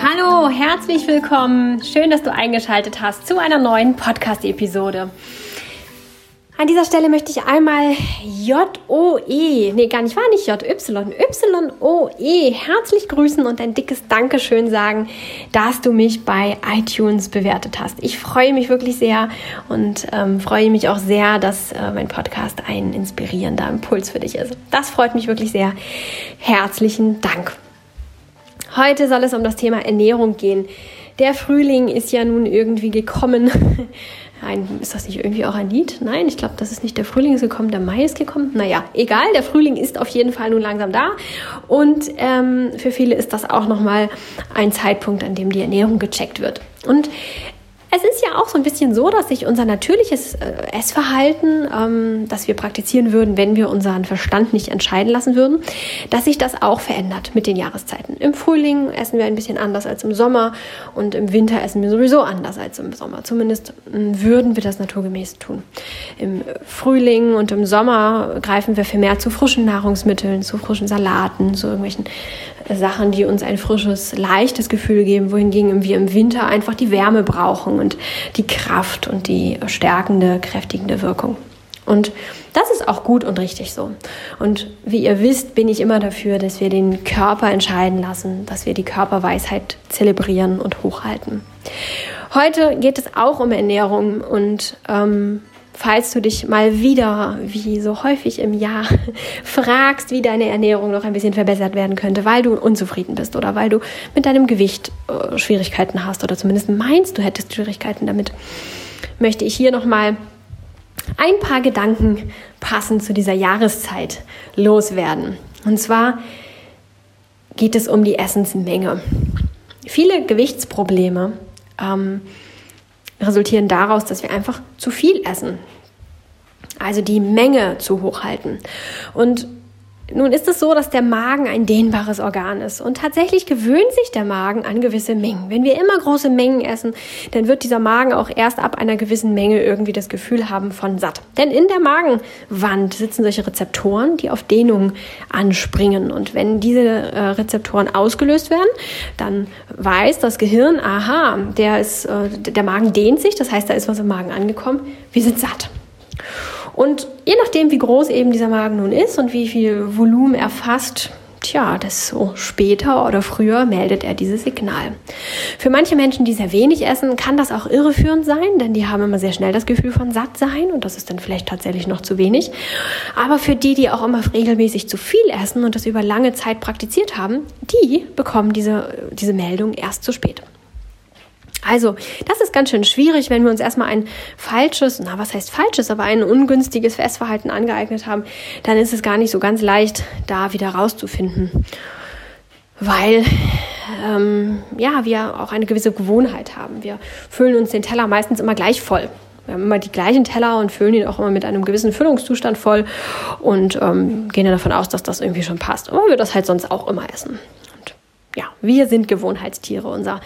Hallo, herzlich willkommen. Schön, dass du eingeschaltet hast zu einer neuen Podcast-Episode. An dieser Stelle möchte ich einmal J-O-E, nee, gar nicht, war nicht J-Y, Y-O-E herzlich grüßen und ein dickes Dankeschön sagen, dass du mich bei iTunes bewertet hast. Ich freue mich wirklich sehr und ähm, freue mich auch sehr, dass äh, mein Podcast ein inspirierender Impuls für dich ist. Das freut mich wirklich sehr. Herzlichen Dank. Heute soll es um das Thema Ernährung gehen. Der Frühling ist ja nun irgendwie gekommen. Ein, ist das nicht irgendwie auch ein Lied? Nein, ich glaube, das ist nicht der Frühling ist gekommen, der Mai ist gekommen. Naja, egal, der Frühling ist auf jeden Fall nun langsam da. Und ähm, für viele ist das auch nochmal ein Zeitpunkt, an dem die Ernährung gecheckt wird. Und es ist ja auch so ein bisschen so, dass sich unser natürliches äh, Essverhalten, ähm, das wir praktizieren würden, wenn wir unseren Verstand nicht entscheiden lassen würden, dass sich das auch verändert mit den Jahreszeiten. Im Frühling essen wir ein bisschen anders als im Sommer und im Winter essen wir sowieso anders als im Sommer. Zumindest äh, würden wir das naturgemäß tun. Im Frühling und im Sommer greifen wir viel mehr zu frischen Nahrungsmitteln, zu frischen Salaten, zu irgendwelchen Sachen, die uns ein frisches, leichtes Gefühl geben, wohingegen wir im Winter einfach die Wärme brauchen und die Kraft und die stärkende, kräftigende Wirkung. Und das ist auch gut und richtig so. Und wie ihr wisst, bin ich immer dafür, dass wir den Körper entscheiden lassen, dass wir die Körperweisheit zelebrieren und hochhalten. Heute geht es auch um Ernährung und ähm, falls du dich mal wieder, wie so häufig im Jahr, fragst, wie deine Ernährung noch ein bisschen verbessert werden könnte, weil du unzufrieden bist oder weil du mit deinem Gewicht äh, Schwierigkeiten hast oder zumindest meinst, du hättest Schwierigkeiten damit, möchte ich hier nochmal ein paar Gedanken passend zu dieser Jahreszeit loswerden. Und zwar geht es um die Essensmenge. Viele Gewichtsprobleme ähm, resultieren daraus, dass wir einfach zu viel essen. Also die Menge zu hoch halten. Und nun ist es so, dass der Magen ein dehnbares Organ ist und tatsächlich gewöhnt sich der Magen an gewisse Mengen. Wenn wir immer große Mengen essen, dann wird dieser Magen auch erst ab einer gewissen Menge irgendwie das Gefühl haben von satt. Denn in der Magenwand sitzen solche Rezeptoren, die auf Dehnung anspringen. Und wenn diese äh, Rezeptoren ausgelöst werden, dann weiß das Gehirn, aha, der, ist, äh, der Magen dehnt sich, das heißt, da ist was im Magen angekommen, wir sind satt. Und je nachdem, wie groß eben dieser Magen nun ist und wie viel Volumen er fasst, tja, desto später oder früher meldet er dieses Signal. Für manche Menschen, die sehr wenig essen, kann das auch irreführend sein, denn die haben immer sehr schnell das Gefühl von satt sein und das ist dann vielleicht tatsächlich noch zu wenig. Aber für die, die auch immer regelmäßig zu viel essen und das über lange Zeit praktiziert haben, die bekommen diese, diese Meldung erst zu spät. Also, das ist ganz schön schwierig, wenn wir uns erstmal ein falsches, na, was heißt falsches, aber ein ungünstiges Essverhalten angeeignet haben, dann ist es gar nicht so ganz leicht, da wieder rauszufinden. Weil, ähm, ja, wir auch eine gewisse Gewohnheit haben. Wir füllen uns den Teller meistens immer gleich voll. Wir haben immer die gleichen Teller und füllen ihn auch immer mit einem gewissen Füllungszustand voll und ähm, gehen ja davon aus, dass das irgendwie schon passt. Aber wir das halt sonst auch immer essen ja, wir sind Gewohnheitstiere. Unser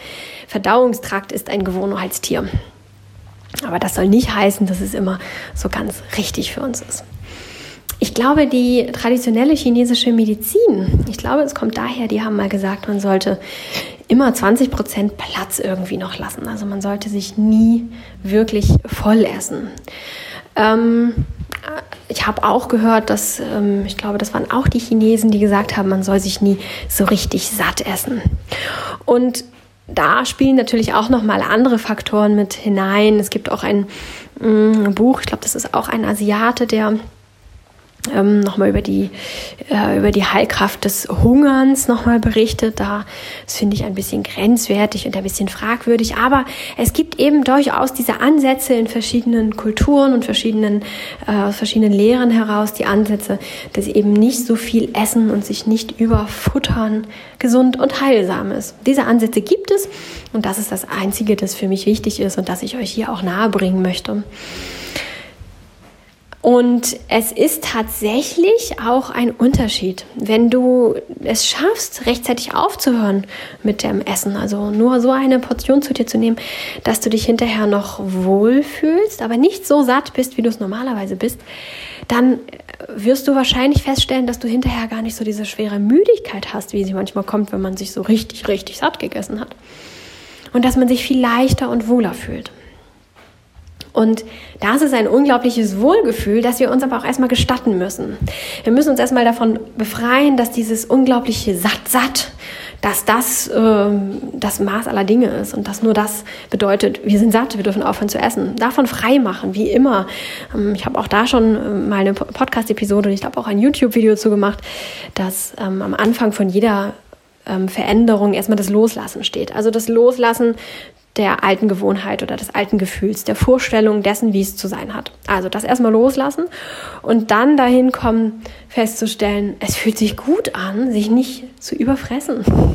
Verdauungstrakt ist ein Gewohnheitstier. Aber das soll nicht heißen, dass es immer so ganz richtig für uns ist. Ich glaube, die traditionelle chinesische Medizin, ich glaube, es kommt daher, die haben mal gesagt, man sollte immer 20 Prozent Platz irgendwie noch lassen. Also man sollte sich nie wirklich voll essen. Ähm, ich habe auch gehört, dass, ähm, ich glaube, das waren auch die Chinesen, die gesagt haben, man soll sich nie so richtig satt essen. Und da spielen natürlich auch noch mal andere Faktoren mit hinein. Es gibt auch ein mm, Buch, ich glaube, das ist auch ein Asiate, der ähm, nochmal über die, äh, über die Heilkraft des Hungerns nochmal berichtet. Da, das finde ich ein bisschen grenzwertig und ein bisschen fragwürdig. Aber es gibt eben durchaus diese Ansätze in verschiedenen Kulturen und verschiedenen, äh, verschiedenen Lehren heraus, die Ansätze, dass eben nicht so viel essen und sich nicht überfuttern gesund und heilsam ist. Diese Ansätze gibt es und das ist das Einzige, das für mich wichtig ist und das ich euch hier auch nahebringen möchte. Und es ist tatsächlich auch ein Unterschied, wenn du es schaffst, rechtzeitig aufzuhören mit dem Essen, also nur so eine Portion zu dir zu nehmen, dass du dich hinterher noch wohlfühlst, aber nicht so satt bist, wie du es normalerweise bist, dann wirst du wahrscheinlich feststellen, dass du hinterher gar nicht so diese schwere Müdigkeit hast, wie sie manchmal kommt, wenn man sich so richtig, richtig satt gegessen hat. Und dass man sich viel leichter und wohler fühlt. Und das ist ein unglaubliches Wohlgefühl, das wir uns aber auch erstmal gestatten müssen. Wir müssen uns erstmal davon befreien, dass dieses unglaubliche Satt, satt, dass das äh, das Maß aller Dinge ist und dass nur das bedeutet, wir sind satt, wir dürfen aufhören zu essen. Davon frei machen, wie immer. Ähm, ich habe auch da schon äh, mal eine Podcast-Episode und ich glaube auch ein YouTube-Video zu gemacht, dass ähm, am Anfang von jeder ähm, Veränderung erstmal das Loslassen steht. Also das Loslassen der alten Gewohnheit oder des alten Gefühls, der Vorstellung dessen, wie es zu sein hat. Also das erstmal loslassen und dann dahin kommen, festzustellen, es fühlt sich gut an, sich nicht zu überfressen.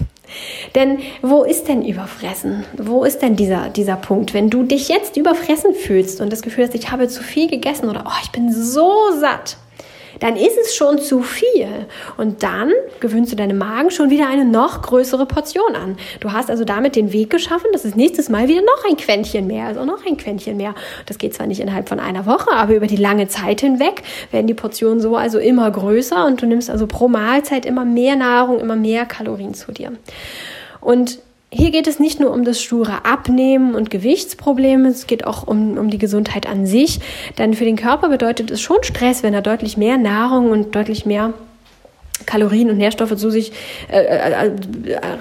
Denn wo ist denn überfressen? Wo ist denn dieser, dieser Punkt? Wenn du dich jetzt überfressen fühlst und das Gefühl hast, ich habe zu viel gegessen oder oh, ich bin so satt, dann ist es schon zu viel. Und dann gewöhnst du deinem Magen schon wieder eine noch größere Portion an. Du hast also damit den Weg geschaffen, dass es nächstes Mal wieder noch ein Quäntchen mehr, also noch ein Quäntchen mehr. Das geht zwar nicht innerhalb von einer Woche, aber über die lange Zeit hinweg werden die Portionen so also immer größer und du nimmst also pro Mahlzeit immer mehr Nahrung, immer mehr Kalorien zu dir. Und hier geht es nicht nur um das sture Abnehmen und Gewichtsprobleme, es geht auch um, um die Gesundheit an sich. Denn für den Körper bedeutet es schon Stress, wenn er deutlich mehr Nahrung und deutlich mehr Kalorien und Nährstoffe zu sich äh, äh,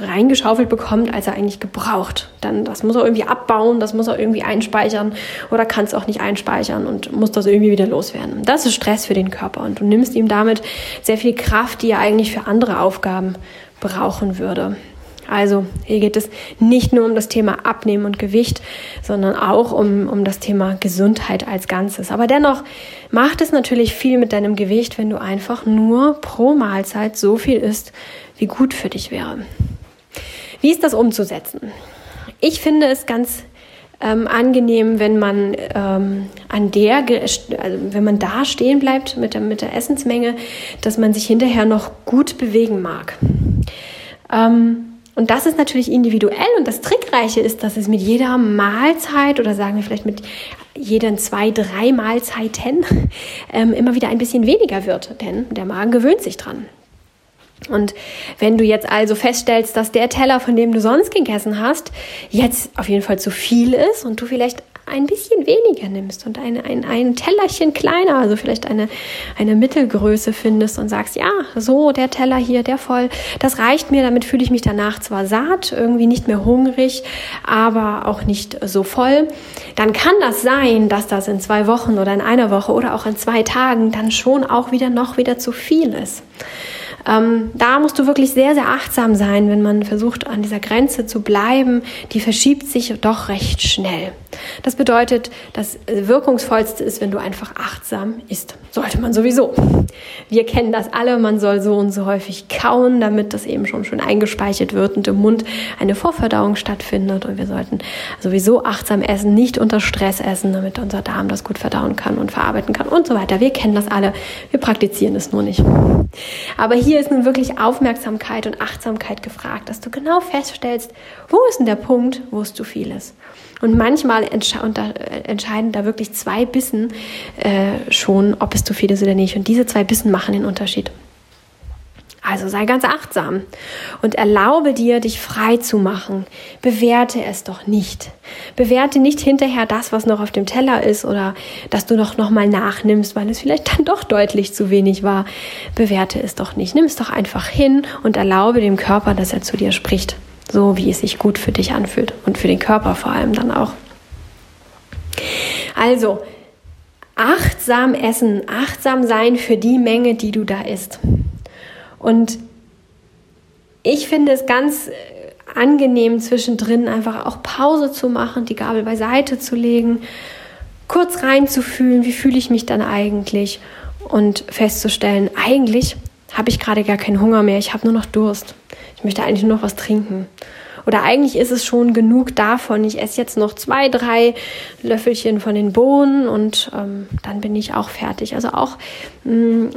reingeschaufelt bekommt, als er eigentlich gebraucht. Dann das muss er irgendwie abbauen, das muss er irgendwie einspeichern oder kann es auch nicht einspeichern und muss das irgendwie wieder loswerden. Das ist Stress für den Körper und du nimmst ihm damit sehr viel Kraft, die er eigentlich für andere Aufgaben brauchen würde. Also hier geht es nicht nur um das Thema Abnehmen und Gewicht, sondern auch um, um das Thema Gesundheit als Ganzes. Aber dennoch macht es natürlich viel mit deinem Gewicht, wenn du einfach nur pro Mahlzeit so viel isst, wie gut für dich wäre. Wie ist das umzusetzen? Ich finde es ganz ähm, angenehm, wenn man ähm, an der, also wenn man da stehen bleibt mit der, mit der Essensmenge, dass man sich hinterher noch gut bewegen mag. Ähm, und das ist natürlich individuell und das Trickreiche ist, dass es mit jeder Mahlzeit oder sagen wir vielleicht mit jeden zwei, drei Mahlzeiten ähm, immer wieder ein bisschen weniger wird, denn der Magen gewöhnt sich dran. Und wenn du jetzt also feststellst, dass der Teller, von dem du sonst gegessen hast, jetzt auf jeden Fall zu viel ist und du vielleicht ein bisschen weniger nimmst und ein, ein, ein Tellerchen kleiner, also vielleicht eine, eine Mittelgröße findest und sagst, ja, so der Teller hier, der voll, das reicht mir, damit fühle ich mich danach zwar satt, irgendwie nicht mehr hungrig, aber auch nicht so voll, dann kann das sein, dass das in zwei Wochen oder in einer Woche oder auch in zwei Tagen dann schon auch wieder noch wieder zu viel ist. Ähm, da musst du wirklich sehr, sehr achtsam sein, wenn man versucht, an dieser Grenze zu bleiben. Die verschiebt sich doch recht schnell. Das bedeutet, das Wirkungsvollste ist, wenn du einfach achtsam isst. Sollte man sowieso. Wir kennen das alle, man soll so und so häufig kauen, damit das eben schon schön eingespeichert wird und im Mund eine Vorverdauung stattfindet. Und wir sollten sowieso achtsam essen, nicht unter Stress essen, damit unser Darm das gut verdauen kann und verarbeiten kann und so weiter. Wir kennen das alle, wir praktizieren es nur nicht. Aber hier ist nun wirklich Aufmerksamkeit und Achtsamkeit gefragt, dass du genau feststellst, wo ist denn der Punkt, wo es zu viel ist. Und manchmal entscheiden da wirklich zwei Bissen äh, schon, ob es zu viel ist oder nicht. Und diese zwei Bissen machen den Unterschied. Also sei ganz achtsam und erlaube dir, dich frei zu machen. Bewerte es doch nicht. Bewerte nicht hinterher das, was noch auf dem Teller ist oder dass du noch, noch mal nachnimmst, weil es vielleicht dann doch deutlich zu wenig war. Bewerte es doch nicht. Nimm es doch einfach hin und erlaube dem Körper, dass er zu dir spricht. So wie es sich gut für dich anfühlt und für den Körper vor allem dann auch. Also, achtsam essen, achtsam sein für die Menge, die du da isst. Und ich finde es ganz äh, angenehm zwischendrin einfach auch Pause zu machen, die Gabel beiseite zu legen, kurz reinzufühlen, wie fühle ich mich dann eigentlich und festzustellen, eigentlich habe ich gerade gar keinen Hunger mehr, ich habe nur noch Durst. Ich möchte eigentlich nur noch was trinken. Oder eigentlich ist es schon genug davon. Ich esse jetzt noch zwei, drei Löffelchen von den Bohnen und ähm, dann bin ich auch fertig. Also auch mh, mm,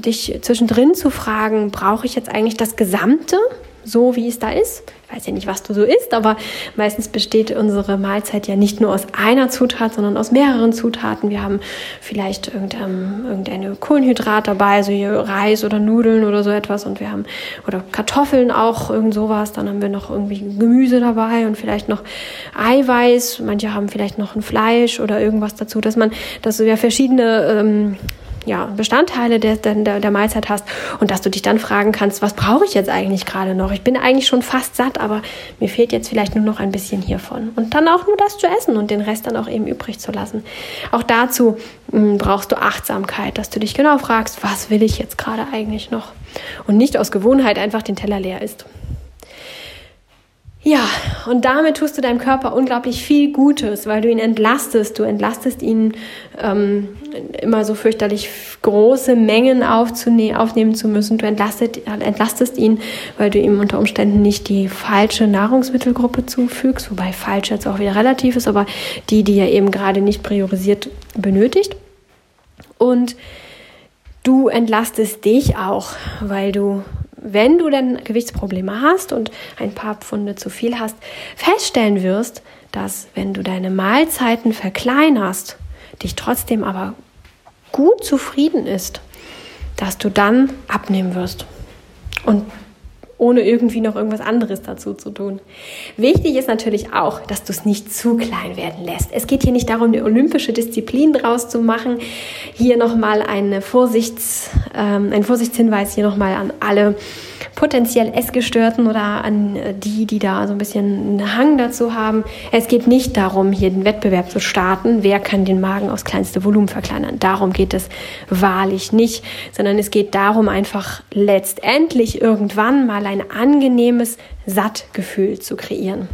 dich zwischendrin zu fragen, brauche ich jetzt eigentlich das Gesamte? So, wie es da ist. Ich weiß ja nicht, was du so isst, aber meistens besteht unsere Mahlzeit ja nicht nur aus einer Zutat, sondern aus mehreren Zutaten. Wir haben vielleicht irgendein, irgendeine Kohlenhydrat dabei, so hier Reis oder Nudeln oder so etwas und wir haben oder Kartoffeln auch, irgend sowas. Dann haben wir noch irgendwie Gemüse dabei und vielleicht noch Eiweiß. Manche haben vielleicht noch ein Fleisch oder irgendwas dazu, dass man, dass ja verschiedene ähm, ja, Bestandteile der, der, der Mahlzeit hast und dass du dich dann fragen kannst, was brauche ich jetzt eigentlich gerade noch? Ich bin eigentlich schon fast satt, aber mir fehlt jetzt vielleicht nur noch ein bisschen hiervon. Und dann auch nur das zu essen und den Rest dann auch eben übrig zu lassen. Auch dazu mh, hm, brauchst du Achtsamkeit, dass du dich genau fragst, was will ich jetzt gerade eigentlich noch? Und nicht aus Gewohnheit einfach den Teller leer isst. Ja, und damit tust du deinem Körper unglaublich viel Gutes, weil du ihn entlastest. Du entlastest ihn ähm, immer so fürchterlich große Mengen aufnehmen zu müssen. Du entlastet, entlastest ihn, weil du ihm unter Umständen nicht die falsche Nahrungsmittelgruppe zufügst, wobei falsch jetzt auch wieder relativ ist, aber die, die er eben gerade nicht priorisiert benötigt. Und du entlastest dich auch, weil du wenn du dann Gewichtsprobleme hast und ein paar Pfunde zu viel hast, feststellen wirst, dass wenn du deine Mahlzeiten verkleinerst, dich trotzdem aber gut zufrieden ist, dass du dann abnehmen wirst. Und ohne irgendwie noch irgendwas anderes dazu zu tun. Wichtig ist natürlich auch, dass du es nicht zu klein werden lässt. Es geht hier nicht darum, eine olympische Disziplin draus zu machen. Hier nochmal eine Vorsichts, ähm, ein Vorsichtshinweis hier nochmal an alle potenziell Essgestörten oder an die, die da so ein bisschen einen Hang dazu haben. Es geht nicht darum, hier den Wettbewerb zu starten, wer kann den Magen aufs kleinste Volumen verkleinern. Darum geht es wahrlich nicht, sondern es geht darum, einfach letztendlich irgendwann mal ein angenehmes Sattgefühl zu kreieren.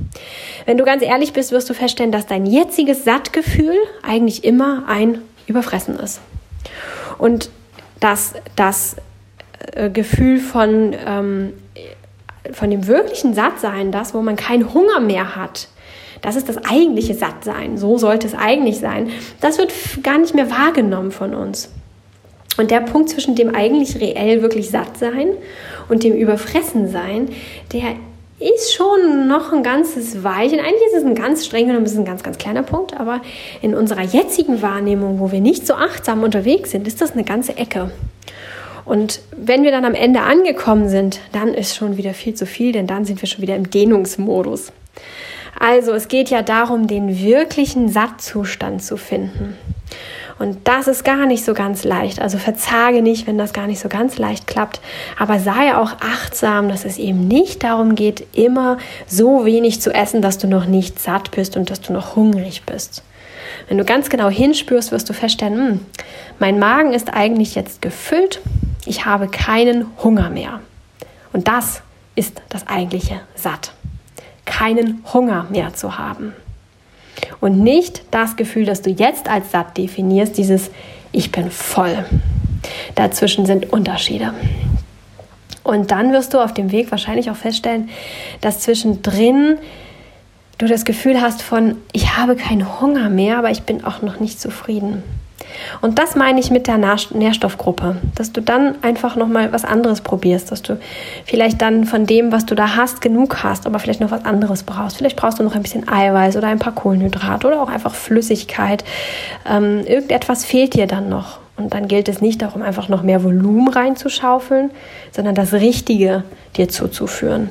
Wenn du ganz ehrlich bist, wirst du feststellen, dass dein jetziges Sattgefühl eigentlich immer ein Überfressen ist. Und dass das äh, Gefühl von, ähm, von dem wirklichen Sattsein, das, wo man keinen Hunger mehr hat, das ist das eigentliche Sattsein. So sollte es eigentlich sein. Das wird gar nicht mehr wahrgenommen von uns. Und der Punkt zwischen dem eigentlich reell wirklich satt sein und dem Überfressen sein, der ist schon noch ein ganzes Weilchen. Eigentlich ist es ein ganz streng genommen, ist ein ganz, ganz kleiner Punkt, aber in unserer jetzigen Wahrnehmung, wo wir nicht so achtsam unterwegs sind, ist das eine ganze Ecke. Und wenn wir dann am Ende angekommen sind, dann ist schon wieder viel zu viel, denn dann sind wir schon wieder im Dehnungsmodus. Also es geht ja darum, den wirklichen Sattzustand zu finden. Und das ist gar nicht so ganz leicht. Also verzage nicht, wenn das gar nicht so ganz leicht klappt. Aber sei auch achtsam, dass es eben nicht darum geht, immer so wenig zu essen, dass du noch nicht satt bist und dass du noch hungrig bist. Wenn du ganz genau hinspürst, wirst du feststellen, hm, mein Magen ist eigentlich jetzt gefüllt, ich habe keinen Hunger mehr. Und das ist das eigentliche Satt. Keinen Hunger mehr zu haben. Und nicht das Gefühl, das du jetzt als satt definierst, dieses Ich bin voll. Dazwischen sind Unterschiede. Und dann wirst du auf dem Weg wahrscheinlich auch feststellen, dass zwischendrin du das Gefühl hast von, ich habe keinen Hunger mehr, aber ich bin auch noch nicht zufrieden. Und das meine ich mit der Nährstoffgruppe, dass du dann einfach noch mal was anderes probierst, dass du vielleicht dann von dem, was du da hast, genug hast, aber vielleicht noch was anderes brauchst. Vielleicht brauchst du noch ein bisschen Eiweiß oder ein paar Kohlenhydrate oder auch einfach Flüssigkeit. Ähm, irgendetwas fehlt dir dann noch. Und dann gilt es nicht darum, einfach noch mehr Volumen reinzuschaufeln, sondern das Richtige dir zuzuführen.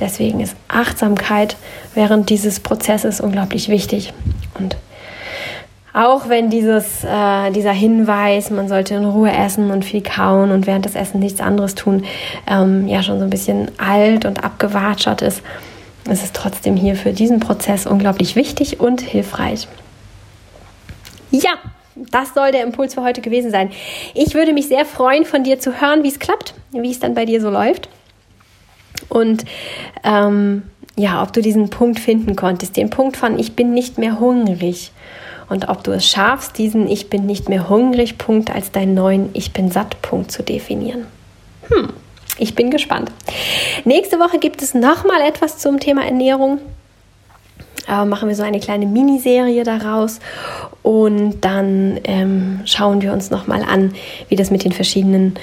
Deswegen ist Achtsamkeit während dieses Prozesses unglaublich wichtig. Und auch wenn dieses, äh, dieser Hinweis, man sollte in Ruhe essen und viel kauen und während des Essens nichts anderes tun, ähm, ja schon so ein bisschen alt und abgewatschert ist, ist es trotzdem hier für diesen Prozess unglaublich wichtig und hilfreich. Ja, das soll der Impuls für heute gewesen sein. Ich würde mich sehr freuen, von dir zu hören, wie es klappt, wie es dann bei dir so läuft. Und ähm, ja, ob du diesen Punkt finden konntest, den Punkt von ich bin nicht mehr hungrig und ob du es schaffst, diesen Ich bin nicht mehr hungrig Punkt als deinen neuen Ich bin satt Punkt zu definieren. Hm. Ich bin gespannt. Nächste Woche gibt es nochmal etwas zum Thema Ernährung. Äh, machen wir so eine kleine Miniserie daraus und dann ähm, schauen wir uns nochmal an, wie das mit den verschiedenen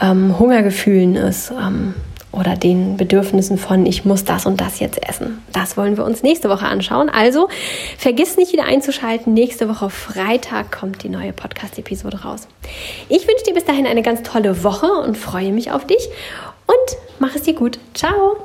ähm, Hungergefühlen ist. Ähm, oder den Bedürfnissen von, ich muss das und das jetzt essen. Das wollen wir uns nächste Woche anschauen. Also vergiss nicht wieder einzuschalten. Nächste Woche Freitag kommt die neue Podcast-Episode raus. Ich wünsche dir bis dahin eine ganz tolle Woche und freue mich auf dich und mach es dir gut. Ciao!